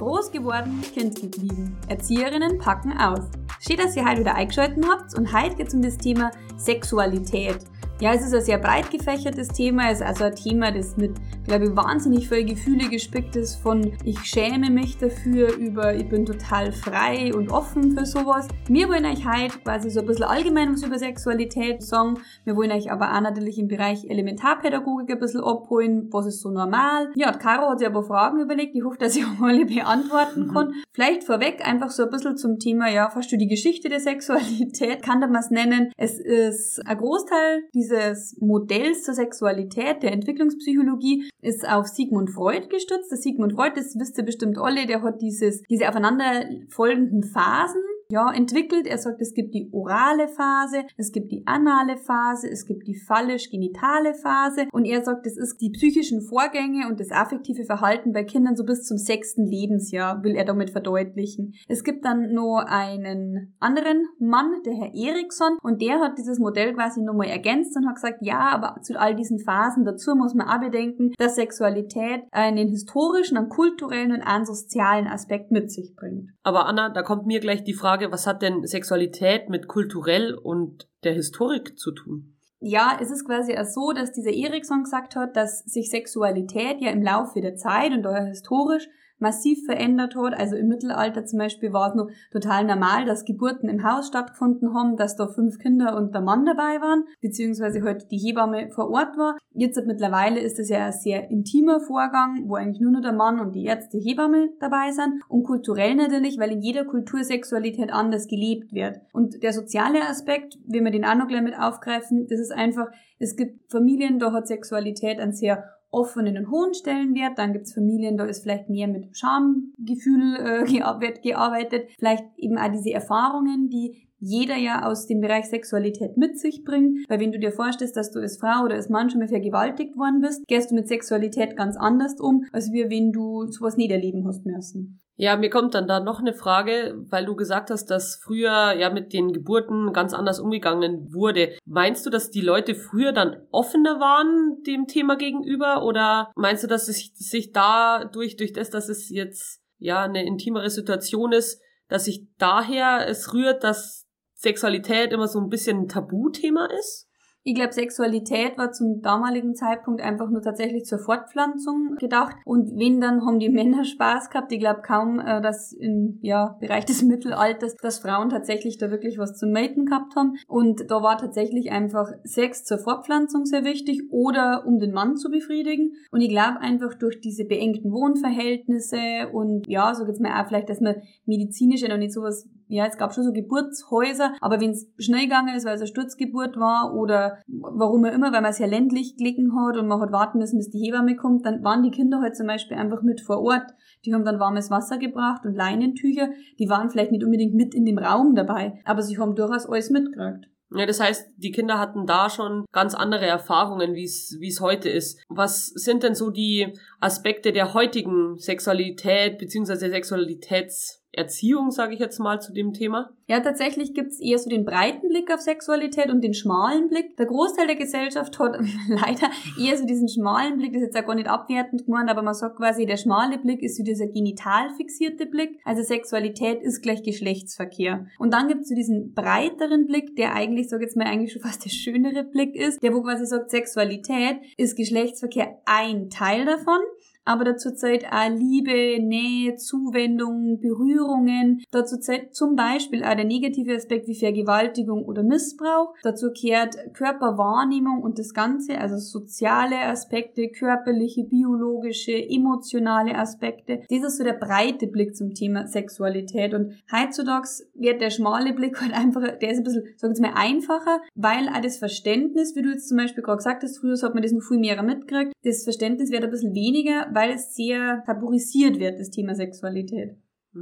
Groß geworden, Kind geblieben. Erzieherinnen packen aus. Steht, dass ihr heute wieder eingeschaltet habt und heute geht es um das Thema Sexualität. Ja, es ist ein sehr breit gefächertes Thema. Es ist also ein Thema, das mit, glaube ich, wahnsinnig viele Gefühle gespickt ist. Von ich schäme mich dafür über ich bin total frei und offen für sowas. Wir wollen euch heute quasi so ein bisschen allgemein was über Sexualität sagen. Wir wollen euch aber auch natürlich im Bereich Elementarpädagogik ein bisschen abholen. Was ist so normal? Ja, Caro hat sich aber Fragen überlegt. Ich hoffe, dass ich auch alle beantworten kann. Mhm. Vielleicht vorweg einfach so ein bisschen zum Thema, ja, fast du die Geschichte der Sexualität, kann man es nennen. Es ist ein Großteil dieses Modells zur Sexualität der Entwicklungspsychologie ist auf Sigmund Freud gestützt. Der Sigmund Freud, das wisst ihr bestimmt alle, der hat dieses, diese aufeinanderfolgenden Phasen ja, entwickelt. Er sagt, es gibt die orale Phase, es gibt die anale Phase, es gibt die phallisch-genitale Phase und er sagt, es ist die psychischen Vorgänge und das affektive Verhalten bei Kindern so bis zum sechsten Lebensjahr, will er damit verdeutlichen. Es gibt dann noch einen anderen Mann, der Herr Eriksson, und der hat dieses Modell quasi nochmal ergänzt und hat gesagt, ja, aber zu all diesen Phasen dazu muss man auch bedenken, dass Sexualität einen historischen, einen kulturellen und einen sozialen Aspekt mit sich bringt. Aber Anna, da kommt mir gleich die Frage, Frage, was hat denn Sexualität mit kulturell und der Historik zu tun? Ja, es ist quasi auch so, dass dieser Erikson gesagt hat, dass sich Sexualität ja im Laufe der Zeit und daher historisch massiv verändert hat. Also im Mittelalter zum Beispiel war es noch total normal, dass Geburten im Haus stattgefunden haben, dass da fünf Kinder und der Mann dabei waren, beziehungsweise halt die Hebamme vor Ort war. Jetzt mittlerweile ist es ja ein sehr intimer Vorgang, wo eigentlich nur noch der Mann und die Ärzte Hebamme dabei sind. Und kulturell natürlich, weil in jeder Kultur Sexualität anders gelebt wird. Und der soziale Aspekt, wenn wir den auch noch gleich mit aufgreifen, das ist einfach, es gibt Familien, da hat Sexualität ein sehr offenen und hohen Stellenwert. Dann gibt's Familien, da ist vielleicht mehr mit Schamgefühl äh, gearbeitet. Vielleicht eben auch diese Erfahrungen, die jeder ja aus dem Bereich Sexualität mit sich bringt. Weil wenn du dir vorstellst, dass du als Frau oder als Mann schon mal vergewaltigt worden bist, gehst du mit Sexualität ganz anders um, als wie wenn du sowas nicht erleben hast müssen. Ja, mir kommt dann da noch eine Frage, weil du gesagt hast, dass früher ja mit den Geburten ganz anders umgegangen wurde. Meinst du, dass die Leute früher dann offener waren dem Thema gegenüber oder meinst du, dass es sich dadurch, durch das, dass es jetzt ja eine intimere Situation ist, dass sich daher es rührt, dass Sexualität immer so ein bisschen ein Tabuthema ist? Ich glaube, Sexualität war zum damaligen Zeitpunkt einfach nur tatsächlich zur Fortpflanzung gedacht. Und wenn, dann haben die Männer Spaß gehabt. Ich glaube kaum, äh, dass im ja, Bereich des Mittelalters, dass Frauen tatsächlich da wirklich was zum Maten gehabt haben. Und da war tatsächlich einfach Sex zur Fortpflanzung sehr wichtig oder um den Mann zu befriedigen. Und ich glaube einfach durch diese beengten Wohnverhältnisse und ja, so geht's mir auch vielleicht, dass man medizinisch ja noch nicht sowas ja, es gab schon so Geburtshäuser, aber wenn es schnell gegangen ist, weil es eine Sturzgeburt war oder warum auch immer, weil man es ja ländlich gelegen hat und man hat warten müssen, bis die Hebamme kommt, dann waren die Kinder halt zum Beispiel einfach mit vor Ort. Die haben dann warmes Wasser gebracht und Leinentücher. Die waren vielleicht nicht unbedingt mit in dem Raum dabei, aber sie haben durchaus alles mitgekriegt. Ja, das heißt, die Kinder hatten da schon ganz andere Erfahrungen, wie es heute ist. Was sind denn so die Aspekte der heutigen Sexualität beziehungsweise Sexualitäts Erziehung, sage ich jetzt mal, zu dem Thema? Ja, tatsächlich gibt's eher so den breiten Blick auf Sexualität und den schmalen Blick. Der Großteil der Gesellschaft hat leider eher so diesen schmalen Blick, das ist jetzt auch gar nicht abwertend gemeint, aber man sagt quasi, der schmale Blick ist so dieser genital fixierte Blick. Also Sexualität ist gleich Geschlechtsverkehr. Und dann gibt's so diesen breiteren Blick, der eigentlich, sag jetzt mal, eigentlich schon fast der schönere Blick ist, der wo quasi sagt, Sexualität ist Geschlechtsverkehr ein Teil davon aber dazu zählt auch Liebe, Nähe, Zuwendung, Berührungen. Dazu zählt zum Beispiel auch der negative Aspekt wie Vergewaltigung oder Missbrauch. Dazu kehrt Körperwahrnehmung und das Ganze, also soziale Aspekte, körperliche, biologische, emotionale Aspekte. Das ist so der breite Blick zum Thema Sexualität und heutzutage wird der schmale Blick halt einfach, der ist ein bisschen, sag ich mal, einfacher, weil auch das Verständnis, wie du jetzt zum Beispiel gerade gesagt hast, früher hat man das noch viel mehr mitgekriegt, das Verständnis wird ein bisschen weniger, weil es sehr tabuisiert wird, das Thema Sexualität.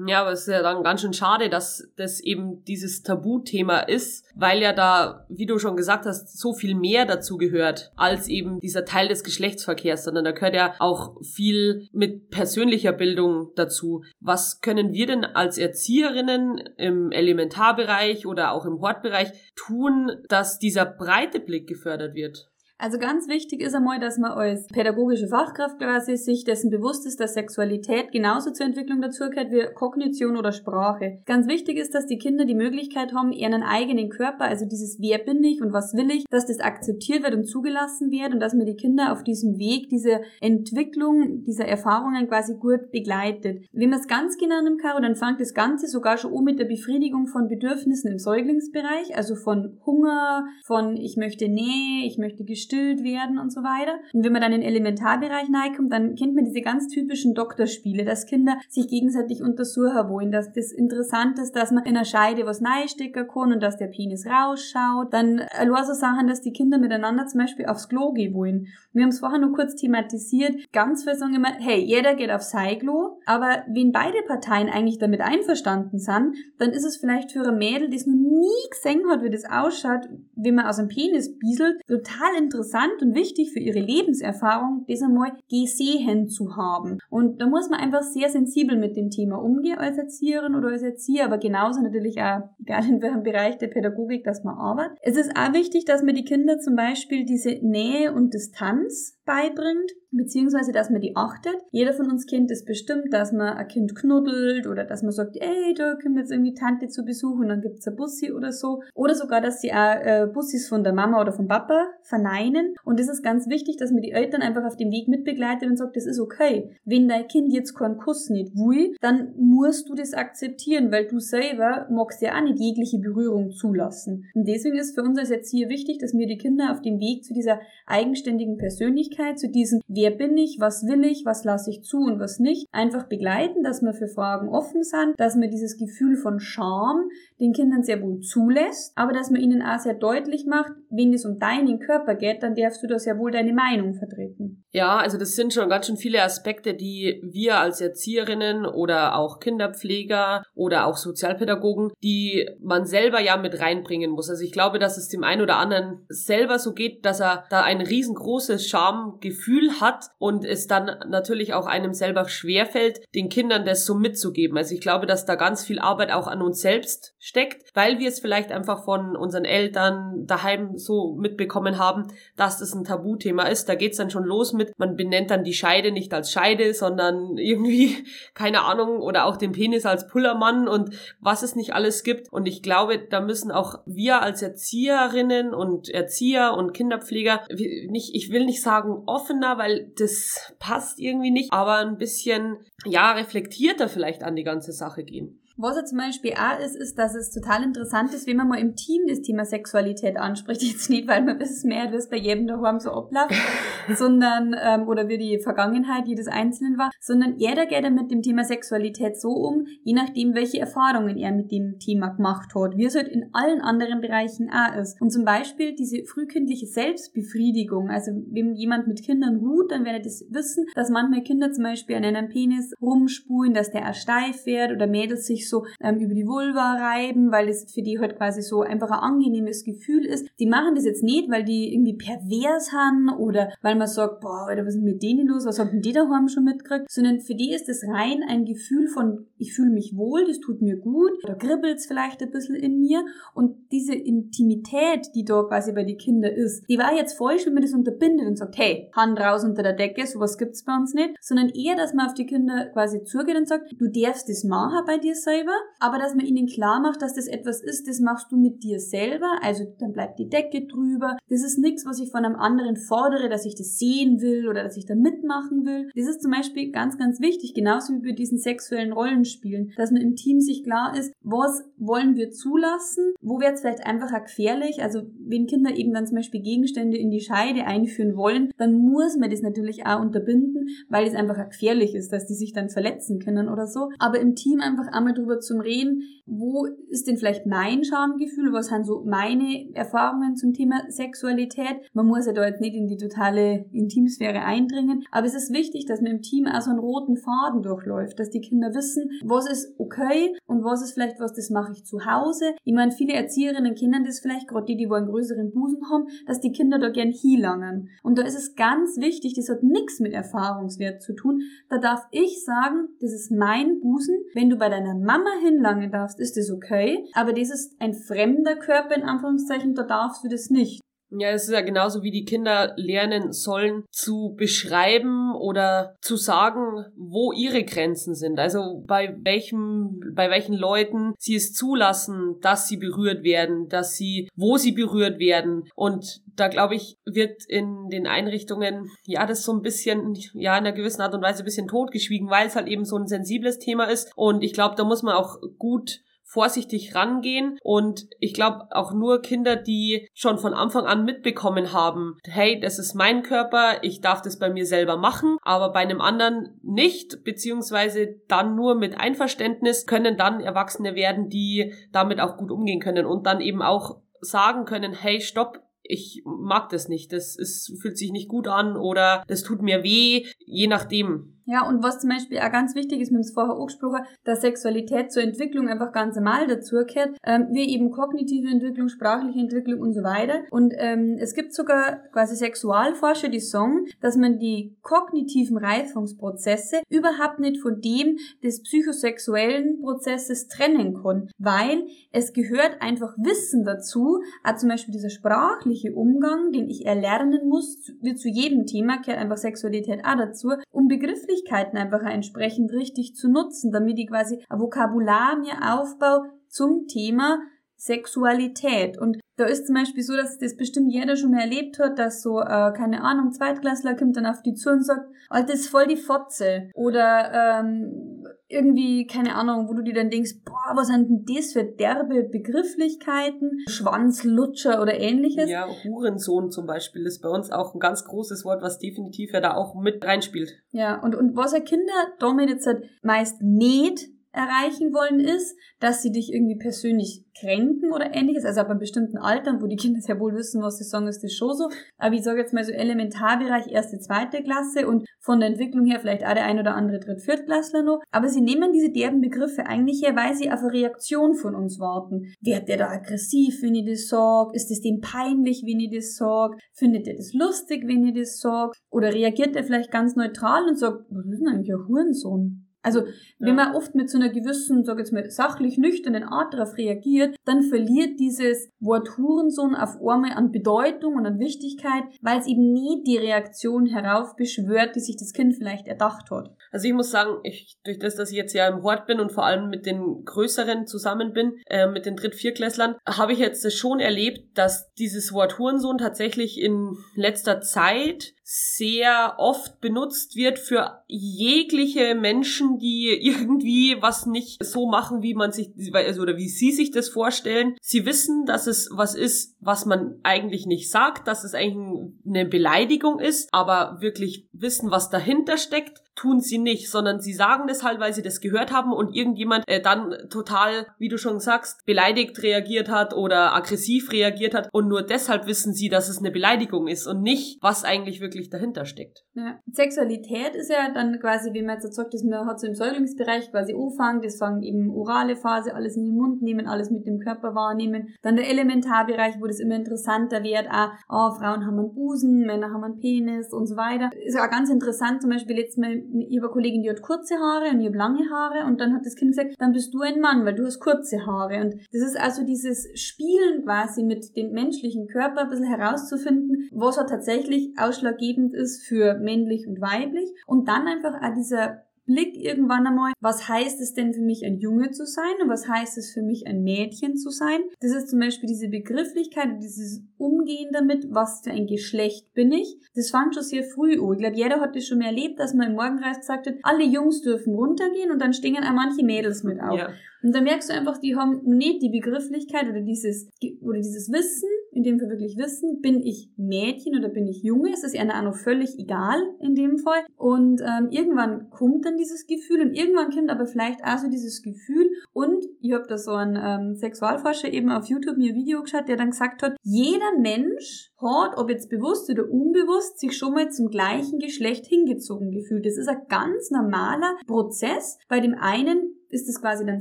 Ja, aber es ist ja dann ganz schön schade, dass das eben dieses Tabuthema ist, weil ja da, wie du schon gesagt hast, so viel mehr dazu gehört als eben dieser Teil des Geschlechtsverkehrs, sondern da gehört ja auch viel mit persönlicher Bildung dazu. Was können wir denn als Erzieherinnen im Elementarbereich oder auch im Hortbereich tun, dass dieser breite Blick gefördert wird? Also ganz wichtig ist einmal, dass man als pädagogische Fachkraft quasi sich dessen bewusst ist, dass Sexualität genauso zur Entwicklung dazugehört wie Kognition oder Sprache. Ganz wichtig ist, dass die Kinder die Möglichkeit haben, ihren eigenen Körper, also dieses Wer bin ich und was will ich, dass das akzeptiert wird und zugelassen wird und dass man die Kinder auf diesem Weg, diese Entwicklung dieser Erfahrungen quasi gut begleitet. Wenn man es ganz genau nimmt, Caro, dann fängt das Ganze sogar schon um mit der Befriedigung von Bedürfnissen im Säuglingsbereich, also von Hunger, von ich möchte Nähe, ich möchte gestillt werden und so weiter. Und wenn man dann in den Elementarbereich kommt, dann kennt man diese ganz typischen Doktorspiele, dass Kinder sich gegenseitig untersuchen wollen, dass das interessant ist, dass man in einer Scheide was stecken kann und dass der Penis rausschaut. Dann allein so Sachen, dass die Kinder miteinander zum Beispiel aufs Klo gehen wollen. Wir haben es vorher nur kurz thematisiert. Ganz viele sagen immer, hey, jeder geht aufs Klo, aber wenn beide Parteien eigentlich damit einverstanden sind, dann ist es vielleicht für ein Mädel, das noch nie gesehen hat, wie das ausschaut, wenn man aus dem Penis bieselt, total interessant und wichtig für ihre Lebenserfahrung, das einmal gesehen zu haben. Und da muss man einfach sehr sensibel mit dem Thema umgehen als Erzieherin oder als Erzieher, aber genauso natürlich auch, egal in welchem Bereich der Pädagogik, dass man arbeitet. Es ist auch wichtig, dass man die Kinder zum Beispiel diese Nähe und Distanz beibringt beziehungsweise dass man die achtet. Jeder von uns kennt es bestimmt, dass man ein Kind knuddelt oder dass man sagt, ey, da kommt jetzt irgendwie Tante zu Besuch und dann gibt's ein Bussi oder so. Oder sogar, dass sie auch äh, Bussis von der Mama oder vom Papa verneinen. Und es ist ganz wichtig, dass man die Eltern einfach auf dem Weg mitbegleitet und sagt, das ist okay. Wenn dein Kind jetzt keinen Kuss nicht will, dann musst du das akzeptieren, weil du selber magst ja auch nicht jegliche Berührung zulassen. Und deswegen ist für uns als Erzieher wichtig, dass wir die Kinder auf dem Weg zu dieser eigenständigen Persönlichkeit, zu diesem wer bin ich, was will ich, was lasse ich zu und was nicht, einfach begleiten, dass wir für Fragen offen sind, dass man dieses Gefühl von Scham den Kindern sehr wohl zulässt, aber dass man ihnen auch sehr deutlich macht, wenn es um deinen Körper geht, dann darfst du da sehr wohl deine Meinung vertreten. Ja, also das sind schon ganz schön viele Aspekte, die wir als Erzieherinnen oder auch Kinderpfleger oder auch Sozialpädagogen, die man selber ja mit reinbringen muss. Also ich glaube, dass es dem einen oder anderen selber so geht, dass er da ein riesengroßes Schamgefühl hat und es dann natürlich auch einem selber schwerfällt, den Kindern das so mitzugeben. Also ich glaube, dass da ganz viel Arbeit auch an uns selbst steckt, weil wir es vielleicht einfach von unseren Eltern daheim so mitbekommen haben, dass das ein Tabuthema ist. Da geht's dann schon los mit, man benennt dann die Scheide nicht als Scheide, sondern irgendwie, keine Ahnung, oder auch den Penis als Pullermann und was es nicht alles gibt. Und ich glaube, da müssen auch wir als Erzieherinnen und Erzieher und Kinderpfleger nicht, ich will nicht sagen offener, weil das passt irgendwie nicht, aber ein bisschen, ja, reflektierter vielleicht an die ganze Sache gehen. Was er zum Beispiel auch ist, ist, dass es total interessant ist, wenn man mal im Team das Thema Sexualität anspricht. Jetzt nicht, weil man das mehr, das bei jedem daheim so abläuft, sondern, ähm, oder wie die Vergangenheit jedes Einzelnen war, sondern jeder geht dann mit dem Thema Sexualität so um, je nachdem, welche Erfahrungen er mit dem Thema gemacht hat, wie es halt in allen anderen Bereichen auch ist. Und zum Beispiel diese frühkindliche Selbstbefriedigung, also wenn jemand mit Kindern ruht, dann werdet ihr wissen, dass manchmal Kinder zum Beispiel an einem Penis rumspulen, dass der auch steif wird oder Mädels sich so ähm, über die Vulva reiben, weil es für die halt quasi so einfach ein angenehmes Gefühl ist. Die machen das jetzt nicht, weil die irgendwie pervers haben oder weil man sagt, boah, Alter, was ist mit denen los, was haben die daheim schon mitgekriegt, sondern für die ist es rein ein Gefühl von, ich fühle mich wohl, das tut mir gut, da kribbelt's vielleicht ein bisschen in mir und diese Intimität, die da quasi bei den Kindern ist, die war jetzt falsch, wenn man das unterbindet und sagt, hey, Hand raus unter der Decke, sowas gibt's bei uns nicht, sondern eher, dass man auf die Kinder quasi zugeht und sagt, du darfst das machen bei dir selber, aber dass man ihnen klar macht, dass das etwas ist, das machst du mit dir selber, also dann bleibt die Decke drüber. Das ist nichts, was ich von einem anderen fordere, dass ich das sehen will oder dass ich da mitmachen will. Das ist zum Beispiel ganz, ganz wichtig, genauso wie bei diesen sexuellen Rollenspielen, dass man im Team sich klar ist, was wollen wir zulassen, wo wird es vielleicht einfach auch gefährlich, also wenn Kinder eben dann zum Beispiel Gegenstände in die Scheide einführen wollen, dann muss man das natürlich auch unterbinden, weil es einfach auch gefährlich ist, dass die sich dann verletzen können oder so. Aber im Team einfach einmal drüber zum Reden, wo ist denn vielleicht mein Schamgefühl, was sind so meine Erfahrungen zum Thema Sexualität. Man muss ja da jetzt nicht in die totale Intimsphäre eindringen, aber es ist wichtig, dass man im Team auch so einen roten Faden durchläuft, dass die Kinder wissen, was ist okay und was ist vielleicht was, das mache ich zu Hause. Ich meine, viele Erzieherinnen kennen das vielleicht, gerade die, die wo einen größeren Busen haben, dass die Kinder da gern hinlangen. Und da ist es ganz wichtig, das hat nichts mit Erfahrungswert zu tun. Da darf ich sagen, das ist mein Busen. Wenn du bei deiner Mama hinlangen darfst, ist das okay. Aber das ist ein fremder Körper in Anführungszeichen, da darfst du das nicht. Ja, es ist ja genauso wie die Kinder lernen sollen zu beschreiben oder zu sagen, wo ihre Grenzen sind. Also bei welchem, bei welchen Leuten sie es zulassen, dass sie berührt werden, dass sie, wo sie berührt werden. Und da glaube ich, wird in den Einrichtungen, ja, das so ein bisschen, ja, in einer gewissen Art und Weise ein bisschen totgeschwiegen, weil es halt eben so ein sensibles Thema ist. Und ich glaube, da muss man auch gut vorsichtig rangehen. Und ich glaube auch nur Kinder, die schon von Anfang an mitbekommen haben, hey, das ist mein Körper, ich darf das bei mir selber machen, aber bei einem anderen nicht, beziehungsweise dann nur mit Einverständnis können dann Erwachsene werden, die damit auch gut umgehen können und dann eben auch sagen können, hey, stopp, ich mag das nicht, das ist, fühlt sich nicht gut an oder das tut mir weh, je nachdem. Ja, und was zum Beispiel auch ganz wichtig ist, wir haben es vorher angesprochen, dass Sexualität zur Entwicklung einfach ganz normal dazugehört, ähm, wie eben kognitive Entwicklung, sprachliche Entwicklung und so weiter. Und ähm, es gibt sogar quasi Sexualforscher, die sagen, dass man die kognitiven Reifungsprozesse überhaupt nicht von dem des psychosexuellen Prozesses trennen kann, weil es gehört einfach Wissen dazu, auch zum Beispiel dieser sprachliche Umgang, den ich erlernen muss, wie zu jedem Thema gehört einfach Sexualität auch dazu, um begrifflich Begrifflichkeiten einfach entsprechend richtig zu nutzen, damit ich quasi ein Vokabular mir aufbaue zum Thema Sexualität. Und da ist zum Beispiel so, dass das bestimmt jeder schon mal erlebt hat, dass so, äh, keine Ahnung, Zweitklässler kommt dann auf die zu und sagt, Alter, das ist voll die Fotze. Oder ähm, irgendwie, keine Ahnung, wo du dir dann denkst, boah, was sind denn das für derbe Begrifflichkeiten? Schwanzlutscher oder ähnliches. Ja, Hurensohn zum Beispiel ist bei uns auch ein ganz großes Wort, was definitiv ja da auch mit reinspielt. Ja, und, und was ja Kinder damit jetzt halt meist nicht erreichen wollen, ist, dass sie dich irgendwie persönlich kränken oder ähnliches. Also ab einem bestimmten Alter, wo die Kinder sehr wohl wissen, was sie sagen, ist das schon so. Aber ich sage jetzt mal so Elementarbereich erste, zweite Klasse und von der Entwicklung her vielleicht auch der ein oder andere dritt, viertklässler noch. Aber sie nehmen diese derben Begriffe eigentlich her, weil sie auf eine Reaktion von uns warten. Wird der da aggressiv, wenn ich das sag? Ist es dem peinlich, wenn ich das sag? Findet er das lustig, wenn ich das sag? Oder reagiert er vielleicht ganz neutral und sagt, was ist denn eigentlich ein Hurensohn? Also, wenn man oft mit so einer gewissen, sag jetzt mal, sachlich nüchternen Art darauf reagiert, dann verliert dieses Wort Hurensohn auf einmal an Bedeutung und an Wichtigkeit, weil es eben nie die Reaktion heraufbeschwört, die sich das Kind vielleicht erdacht hat. Also ich muss sagen, ich, durch das, dass ich jetzt ja im Hort bin und vor allem mit den Größeren zusammen bin, äh, mit den Dritt-Viertklässlern, habe ich jetzt schon erlebt, dass dieses Wort Hurensohn tatsächlich in letzter Zeit sehr oft benutzt wird für jegliche Menschen, die irgendwie was nicht so machen, wie man sich, also, oder wie sie sich das vorstellen. Sie wissen, dass es was ist, was man eigentlich nicht sagt, dass es eigentlich eine Beleidigung ist, aber wirklich wissen, was dahinter steckt, tun sie nicht, sondern sie sagen das halt, weil sie das gehört haben und irgendjemand äh, dann total, wie du schon sagst, beleidigt reagiert hat oder aggressiv reagiert hat und nur deshalb wissen sie, dass es eine Beleidigung ist und nicht, was eigentlich wirklich dahinter steckt. Ja. Sexualität ist ja dann quasi, wie man jetzt sagt, dass man hat so im Säuglingsbereich quasi anfangen, das fangen eben orale Phase, alles in den Mund nehmen, alles mit dem Körper wahrnehmen. Dann der Elementarbereich, wo das immer interessanter wird, auch, oh, Frauen haben einen Busen, Männer haben einen Penis und so weiter. Ist auch ganz interessant, zum Beispiel letztes Mal ich habe Kollegin, die hat kurze Haare und ich habe lange Haare und dann hat das Kind gesagt, dann bist du ein Mann, weil du hast kurze Haare. Und das ist also dieses Spielen quasi mit dem menschlichen Körper ein bisschen herauszufinden, was er tatsächlich ausschlaggebend ist für männlich und weiblich. Und dann einfach auch dieser Blick irgendwann einmal, was heißt es denn für mich ein Junge zu sein und was heißt es für mich ein Mädchen zu sein. Das ist zum Beispiel diese Begrifflichkeit und dieses Umgehen damit, was für ein Geschlecht bin ich. Das fängt schon sehr früh an. Ich glaube, jeder hat das schon mal erlebt, dass man im Morgenkreis gesagt hat, alle Jungs dürfen runtergehen und dann stehen auch manche Mädels mit auf. Ja. Und da merkst du einfach, die haben nicht die Begrifflichkeit oder dieses, oder dieses Wissen, in dem wir wirklich wissen, bin ich Mädchen oder bin ich Junge, es ist auch noch völlig egal in dem Fall. Und ähm, irgendwann kommt dann dieses Gefühl und irgendwann kommt aber vielleicht auch so dieses Gefühl und ich habe da so einen ähm, Sexualforscher eben auf YouTube mir ein Video geschaut, der dann gesagt hat, jeder Mensch hat, ob jetzt bewusst oder unbewusst, sich schon mal zum gleichen Geschlecht hingezogen gefühlt. Das ist ein ganz normaler Prozess. Bei dem einen ist es quasi dann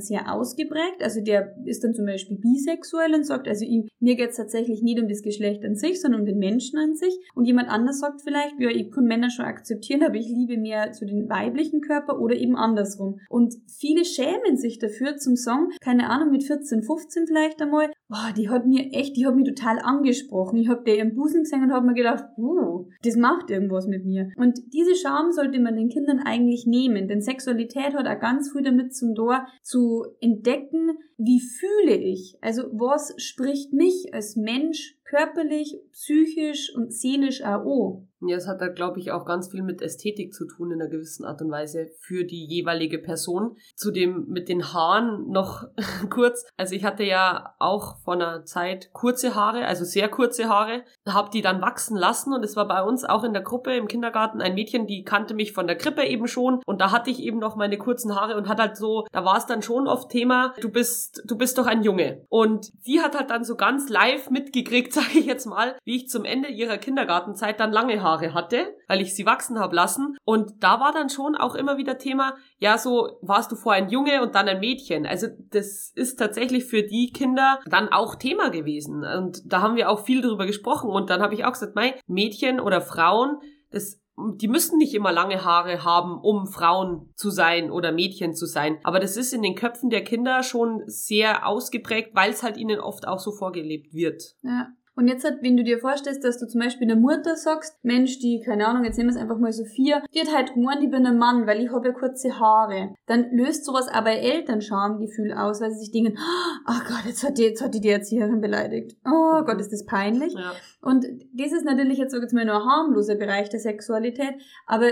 sehr ausgeprägt. Also der ist dann zum Beispiel bisexuell und sagt, also ihm, mir geht es tatsächlich nicht um das Geschlecht an sich, sondern um den Menschen an sich. Und jemand anders sagt vielleicht, ja, ich kann Männer schon akzeptieren, aber ich liebe mehr zu den weiblichen Körper oder eben andersrum. Und viele schämen sich dafür zum Song, keine Ahnung, mit 14, 15 vielleicht einmal, boah, die hat mir echt, die hat mich total angesprochen. Ich habe der ihren Busen gesehen und habe mir gedacht, uh, das macht irgendwas mit mir. Und diese Scham sollte man den Kindern eigentlich nehmen, denn Sexualität hat auch ganz früh damit zum Tor zu entdecken, wie fühle ich? Also was spricht mich als Mensch körperlich, psychisch und seelisch auch? Ja, es hat da, glaube ich, auch ganz viel mit Ästhetik zu tun in einer gewissen Art und Weise für die jeweilige Person. Zudem mit den Haaren noch kurz. Also ich hatte ja auch vor einer Zeit kurze Haare, also sehr kurze Haare, habe die dann wachsen lassen und es war bei uns auch in der Gruppe im Kindergarten ein Mädchen, die kannte mich von der Krippe eben schon und da hatte ich eben noch meine kurzen Haare und hat halt so, da war es dann schon oft Thema, du bist, du bist doch ein Junge. Und die hat halt dann so ganz live mitgekriegt, sage ich jetzt mal, wie ich zum Ende ihrer Kindergartenzeit dann lange Haare Haare hatte, weil ich sie wachsen habe lassen. Und da war dann schon auch immer wieder Thema, ja, so warst du vor ein Junge und dann ein Mädchen. Also das ist tatsächlich für die Kinder dann auch Thema gewesen. Und da haben wir auch viel drüber gesprochen. Und dann habe ich auch gesagt, mein Mädchen oder Frauen, das die müssen nicht immer lange Haare haben, um Frauen zu sein oder Mädchen zu sein. Aber das ist in den Köpfen der Kinder schon sehr ausgeprägt, weil es halt ihnen oft auch so vorgelebt wird. Ja. Und jetzt hat, wenn du dir vorstellst, dass du zum Beispiel einer Mutter sagst, Mensch, die, keine Ahnung, jetzt nehmen wir es einfach mal Sophia, die hat halt gemeint, ich bin ein Mann, weil ich habe ja kurze Haare. Dann löst sowas aber Eltern Schamgefühl aus, weil sie sich denken, ach oh Gott, jetzt hat die, jetzt hat die die Erzieherin beleidigt. Oh Gott, ist das peinlich. Ja. Und das ist natürlich jetzt, sag jetzt mal, nur ein harmloser Bereich der Sexualität, aber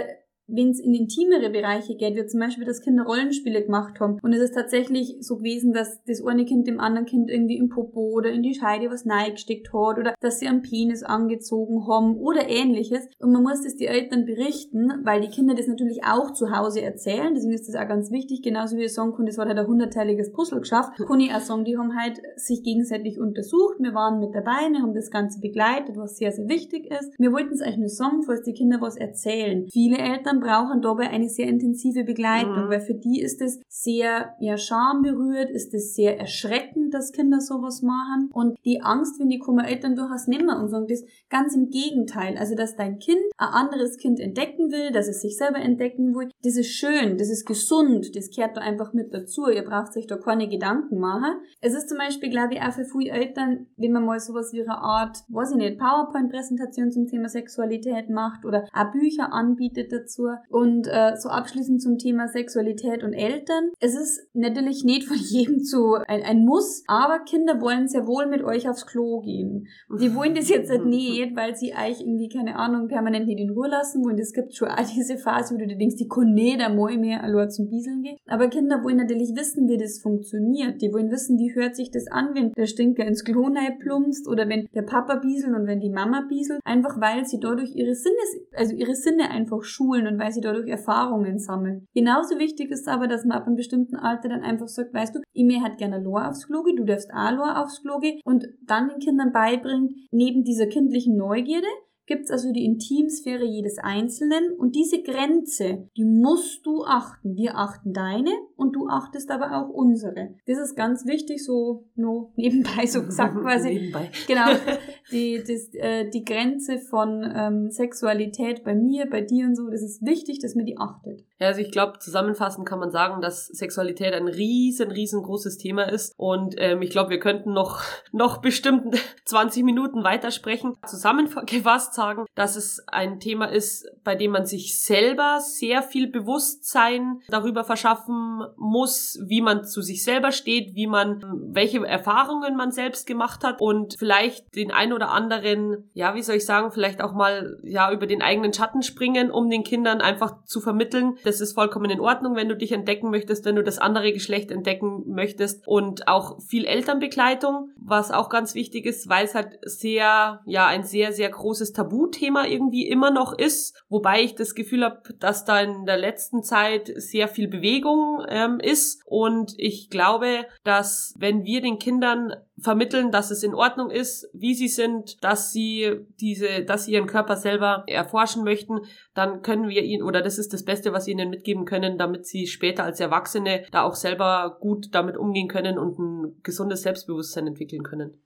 wenn es in intimere Bereiche geht, wie zum Beispiel, dass Kinder Rollenspiele gemacht haben. Und es ist tatsächlich so gewesen, dass das eine Kind dem anderen Kind irgendwie im Popo oder in die Scheide was neigesteckt hat oder dass sie am Penis angezogen haben oder ähnliches. Und man muss das die Eltern berichten, weil die Kinder das natürlich auch zu Hause erzählen, deswegen ist das auch ganz wichtig, genauso wie ich sagen kann, das war halt ein hunderteiliges Puzzle geschafft, kann ich auch sagen, die haben halt sich gegenseitig untersucht, wir waren mit dabei, wir haben das Ganze begleitet, was sehr, sehr wichtig ist. Wir wollten es eigentlich nur sagen, falls die Kinder was erzählen. Viele Eltern Eltern brauchen dabei eine sehr intensive Begleitung, mhm. weil für die ist es sehr ja, schamberührt, ist es sehr erschreckend, dass Kinder sowas machen. Und die Angst, wenn die kommen, Eltern durchaus nimmer und sagen das ganz im Gegenteil. Also, dass dein Kind ein anderes Kind entdecken will, dass es sich selber entdecken will, das ist schön, das ist gesund, das kehrt da einfach mit dazu. Ihr braucht sich da keine Gedanken machen. Es ist zum Beispiel, glaube ich, auch für viele Eltern, wenn man mal sowas wie eine Art, weiß ich nicht, PowerPoint-Präsentation zum Thema Sexualität macht oder auch Bücher anbietet dazu, und äh, so abschließend zum Thema Sexualität und Eltern. Es ist natürlich nicht von jedem zu ein, ein Muss, aber Kinder wollen sehr wohl mit euch aufs Klo gehen. Die wollen das jetzt nicht, weil sie euch irgendwie, keine Ahnung, permanent nicht in Ruhe lassen wollen. Es gibt schon auch diese Phase, wo du dir denkst, die können nicht einmal mehr allein zum Bieseln gehen. Aber Kinder wollen natürlich wissen, wie das funktioniert. Die wollen wissen, wie hört sich das an, wenn der Stinker ins Klo plumpst oder wenn der Papa bieselt und wenn die Mama bieselt. Einfach weil sie dadurch ihre Sinne, also ihre Sinne einfach schulen und und weil sie dadurch Erfahrungen sammeln. Genauso wichtig ist aber, dass man ab einem bestimmten Alter dann einfach sagt, weißt du, ich mir hat gerne Lor aufs Klo du darfst auch Lor aufs Klo und dann den Kindern beibringt, neben dieser kindlichen Neugierde, gibt es also die Intimsphäre jedes Einzelnen und diese Grenze, die musst du achten. Wir achten deine und du achtest aber auch unsere. Das ist ganz wichtig, so nur nebenbei so gesagt quasi. nebenbei. Genau, die, das, äh, die Grenze von ähm, Sexualität bei mir, bei dir und so, das ist wichtig, dass man die achtet. Ja, also ich glaube, zusammenfassend kann man sagen, dass Sexualität ein riesen, riesengroßes Thema ist und ähm, ich glaube, wir könnten noch, noch bestimmt 20 Minuten weitersprechen. Zusammengefasst sagen, dass es ein Thema ist, bei dem man sich selber sehr viel Bewusstsein darüber verschaffen muss, wie man zu sich selber steht, wie man, welche Erfahrungen man selbst gemacht hat und vielleicht den ein oder anderen, ja, wie soll ich sagen, vielleicht auch mal, ja, über den eigenen Schatten springen, um den Kindern einfach zu vermitteln, das ist vollkommen in Ordnung, wenn du dich entdecken möchtest, wenn du das andere Geschlecht entdecken möchtest und auch viel Elternbegleitung, was auch ganz wichtig ist, weil es halt sehr, ja, ein sehr, sehr großes Tabu Tabuthema irgendwie immer noch ist, wobei ich das Gefühl habe, dass da in der letzten Zeit sehr viel Bewegung ähm, ist und ich glaube, dass wenn wir den Kindern vermitteln, dass es in Ordnung ist, wie sie sind, dass sie diese, dass sie ihren Körper selber erforschen möchten, dann können wir ihnen, oder das ist das Beste, was wir ihnen mitgeben können, damit sie später als Erwachsene da auch selber gut damit umgehen können und ein gesundes Selbstbewusstsein entwickeln können.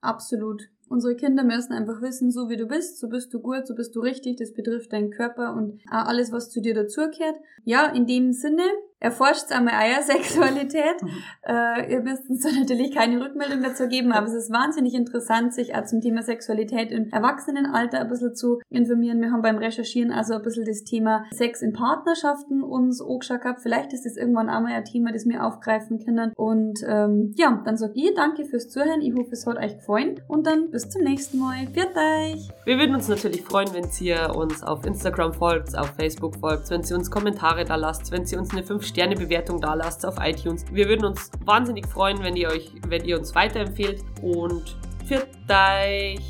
Absolut. Unsere Kinder müssen einfach wissen, so wie du bist, so bist du gut, so bist du richtig, das betrifft deinen Körper und alles, was zu dir dazugehört. Ja, in dem Sinne, erforscht einmal eure Sexualität. Äh, ihr müsst uns da natürlich keine Rückmeldung dazu geben, aber es ist wahnsinnig interessant, sich auch zum Thema Sexualität im Erwachsenenalter ein bisschen zu informieren. Wir haben beim Recherchieren also ein bisschen das Thema Sex in Partnerschaften uns angeschaut gehabt. Vielleicht ist das irgendwann auch mal ein Thema, das wir aufgreifen können. Und ähm, ja, dann sag ich danke fürs Zuhören. Ich hoffe, es hat euch gefallen und dann bis zum nächsten Mal. Viert euch! Wir würden uns natürlich freuen, wenn ihr uns auf Instagram folgt, auf Facebook folgt, wenn ihr uns Kommentare da lasst, wenn ihr uns eine 5 Sterne-Bewertung da lasst auf iTunes. Wir würden uns wahnsinnig freuen, wenn ihr euch, wenn ihr uns weiterempfehlt und für euch.